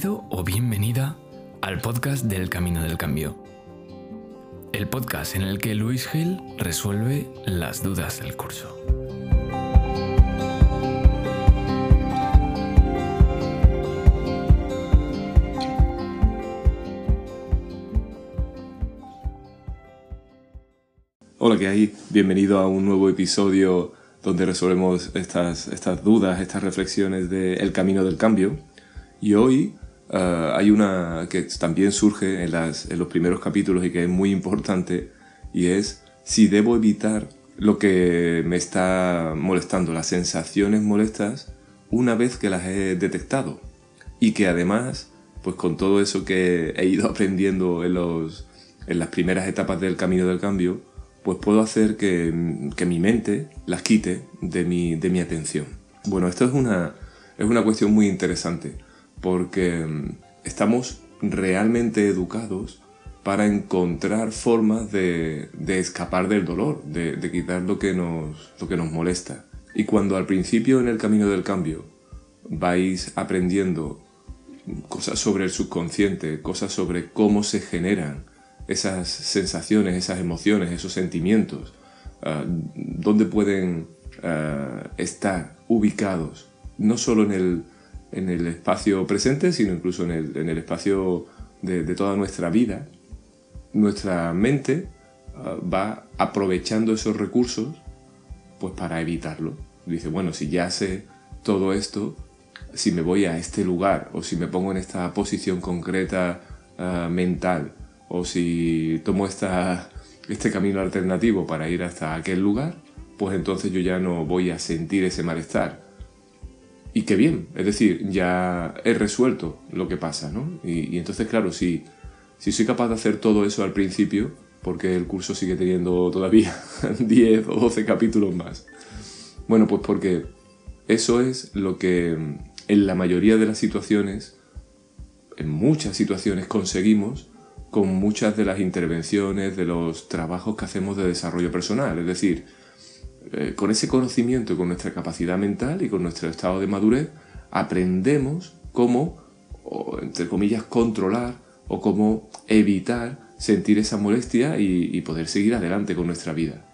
Bienvenido o bienvenida al podcast del Camino del Cambio. El podcast en el que Luis Gil resuelve las dudas del curso. Hola, ¿qué hay? Bienvenido a un nuevo episodio donde resolvemos estas, estas dudas, estas reflexiones del camino del cambio. Y hoy eh, hay una que también surge en, las, en los primeros capítulos y que es muy importante, y es si debo evitar lo que me está molestando, las sensaciones molestas, una vez que las he detectado. Y que además, pues con todo eso que he ido aprendiendo en, los, en las primeras etapas del camino del cambio, pues puedo hacer que, que mi mente las quite de mi, de mi atención. Bueno, esto es una, es una cuestión muy interesante porque mm, estamos realmente educados para encontrar formas de, escapar del dolor, de, quitar lo que, nos, lo que nos molesta. Y cuando al principio en el camino del cambio vais aprendiendo cosas sobre el subconsciente, cosas sobre cómo se generan esas sensaciones, esas emociones, esos sentimientos, ah, dónde pueden ah, estar ubicados, no solo en el, en el espacio presente, sino incluso en el, en el espacio de, toda nuestra vida, nuestra mente uh, va aprovechando esos recursos pues para evitarlo. Dice, bueno, si ya sé todo esto, si me voy a este lugar o si me pongo en esta posición concreta uh, mental o si tomo esta, este camino alternativo para ir hasta aquel lugar, pues entonces yo ya no voy a sentir ese malestar y qué bien, es decir, ya he resuelto lo que pasa, ¿no? Y, entonces, claro, si, si soy capaz de hacer todo eso al principio, porque el curso sigue teniendo todavía 10 o 12 capítulos más. Bueno, pues porque eso es lo que en la mayoría de las situaciones, en muchas situaciones, conseguimos con muchas de las intervenciones, de los trabajos que hacemos de desarrollo personal. Es decir, eh, con ese conocimiento, con nuestra capacidad mental y con nuestro estado de madurez, aprendemos cómo, entre comillas, controlar o cómo evitar sentir esa molestia y, poder seguir adelante con nuestra vida.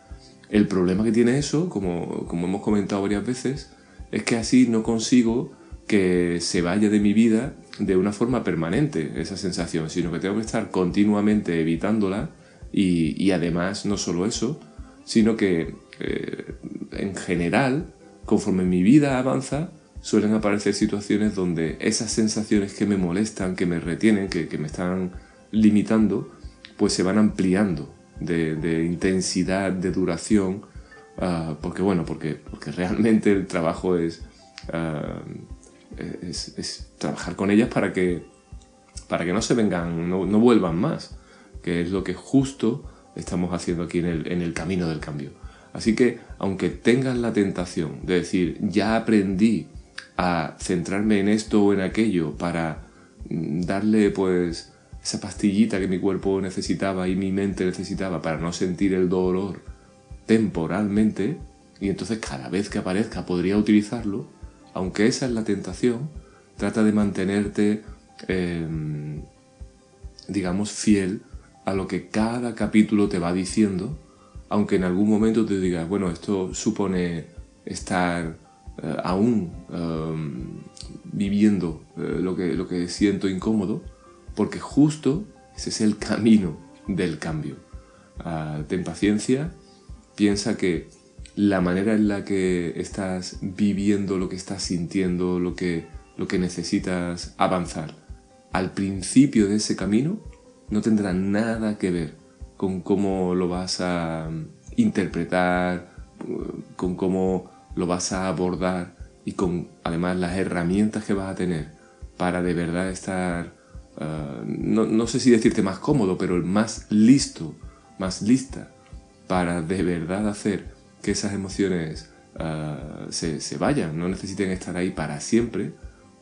El problema que tiene eso, como, hemos comentado varias veces, es que así no consigo que se vaya de mi vida de una forma permanente esa sensación, sino que tengo que estar continuamente evitándola y, y además no solo eso, sino que eh, en general, conforme mi vida avanza, suelen aparecer situaciones donde esas sensaciones que me molestan, que me retienen, que, me están limitando, pues se van ampliando de, intensidad, de duración, ah, porque bueno, porque, realmente el trabajo es, ah, es, trabajar con ellas para que, para que no se vengan, no, no, vuelvan más, que es lo que justo estamos haciendo aquí en el, en el camino del cambio. Así que, aunque tengas la tentación de decir, ya aprendí a centrarme en esto o en aquello para mm, darle pues esa pastillita que mi cuerpo necesitaba y mi mente necesitaba para no sentir el dolor temporalmente, y entonces cada vez que aparezca podría utilizarlo, aunque esa es la tentación, trata de mantenerte, em, digamos, fiel a lo que cada capítulo te va diciendo aunque en algún momento te digas, bueno, esto supone estar eh, aún em, viviendo eh, lo, que, lo que siento incómodo, porque justo ese es el camino del cambio. Ah, ten paciencia, piensa que la manera en la que estás viviendo lo que estás sintiendo, lo que, lo que necesitas avanzar, al principio de ese camino, no tendrá nada que ver con cómo lo vas a interpretar, con cómo lo vas a abordar y con además las herramientas que vas a tener para de verdad estar, uh, no, no, sé si decirte más cómodo, pero el más listo, más lista para de verdad hacer que esas emociones uh, se, se, vayan, no necesiten estar ahí para siempre,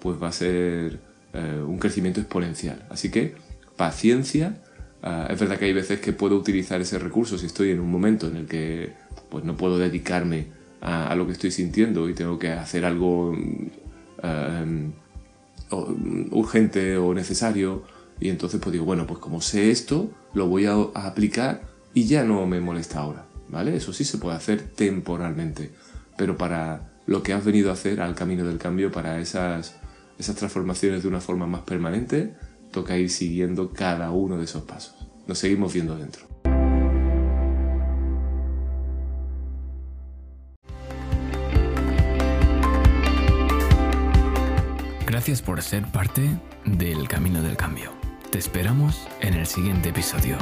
pues va a ser uh, un crecimiento exponencial. Así que paciencia Ah, es verdad que hay veces que puedo utilizar ese recurso si estoy en un momento en el que pues, no puedo dedicarme a, lo que estoy sintiendo y tengo que hacer algo mm, mm, urgente o necesario. Y entonces pues digo, bueno, pues como sé esto, lo voy a, a aplicar y ya no me molesta ahora. ¿Vale? Eso sí se puede hacer temporalmente. Pero para lo que has venido a hacer al camino del cambio, para esas, esas transformaciones de una forma más permanente, toca ir siguiendo cada uno de esos pasos. Nos seguimos viendo dentro. Gracias por ser parte del Camino del Cambio. Te esperamos en el siguiente episodio.